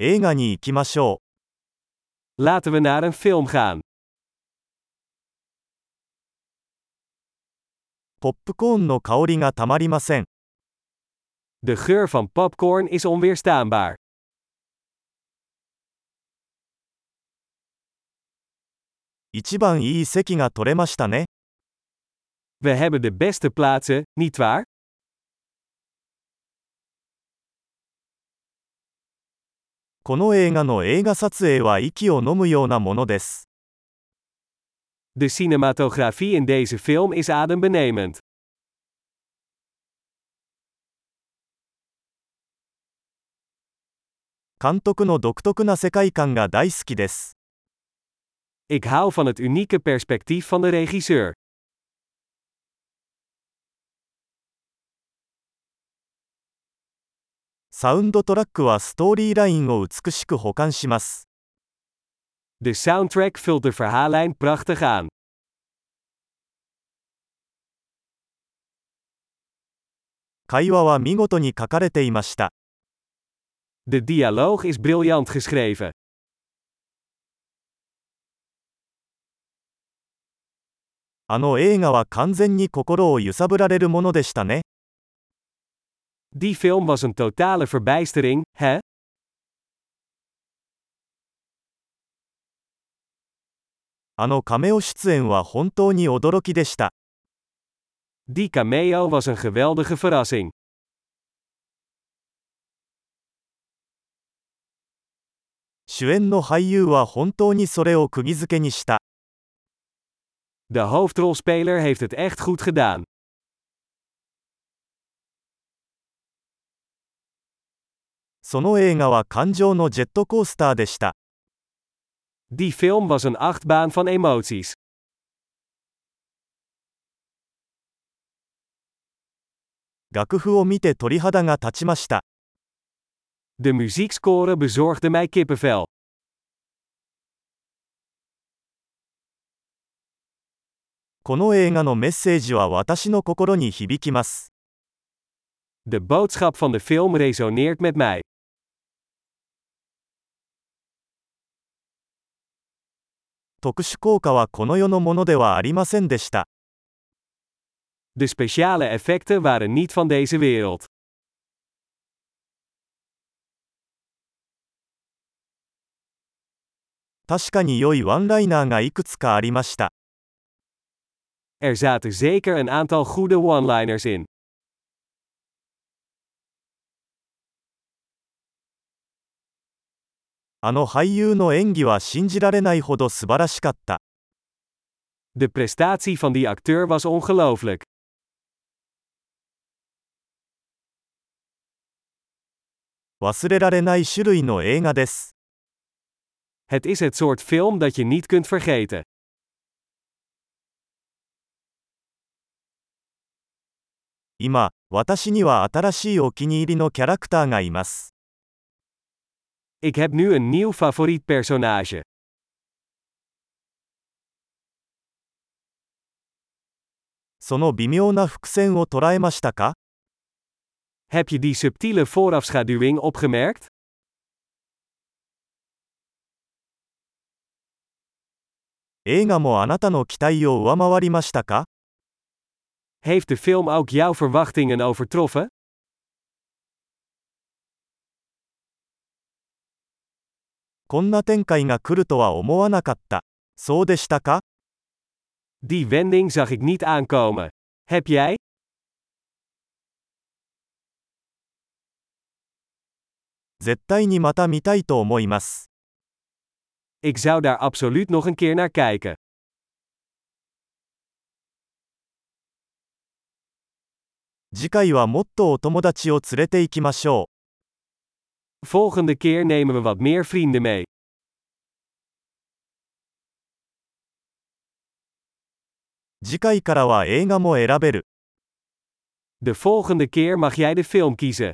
映画に行きましょ Laten we naar een film gaan. う。ポップコーンの香りがたまりません。De geur van popcorn is onweerstaanbaar. 一番いい席が取れましたね。We hebben de beste plaatsen, nietwaar? この映画の映画撮影は息を飲むようなものです。De cinematografie in deze film is adembenemend. 監督の独特な世界観が大好きです。Ik hou van het unieke perspectief van de regisseur. サウンドトラックはストーリーラインを美しく保管します。De soundtrack vult de verhaallijn prachtig aan. 会話は見事に書かれていました。De dialoog is briljant geschreven. あの映画は完全に心を揺さぶられるものでしたね。Die film was een totale verbijstering, hè? Die cameo was een geweldige verrassing. De hoofdrolspeler heeft het echt goed gedaan. その映画は感情のジェットコースターでした。Die film was een achtbaan van emoties. 楽譜を見て鳥肌が立ちました。De muziekscore bezorgde mij kippenvel. この映画のメッセージは私の心に響きます。De boodschap van de film resoneert met mij. 特殊効果はこの世のものではありませんでした。De speciale effecten waren niet van deze wereld. 確かに良いワンライナーがいくつかありました。Er zaten zeker een aantal goede one-liners in. あの俳優の演技は信じられないほど素晴らしかった。De prestatie van die acteur was ongelooflijk. 忘れられない種類の映画です。Het is het soort film dat je niet kunt vergeten. 今、私には新しいお気に入りのキャラクターがいます。Ik heb nu een nieuw favoriet personage. Heb je die subtiele voorafschaduwing opgemerkt? Heeft de film ook jouw verwachtingen overtroffen? こんな展開が来るとは思わなかった。そうでしたか Die wending zag ik niet aankomen. Heb jij? 絶対にまた見たいと思います。Ik zou daar absoluut nog een keer naar kijken. 次回はもっとお友達を連れて行きましょう。Volgende keer nemen we wat meer vrienden mee. 次回からは映画も選べる。De volgende keer mag jij de film kiezen.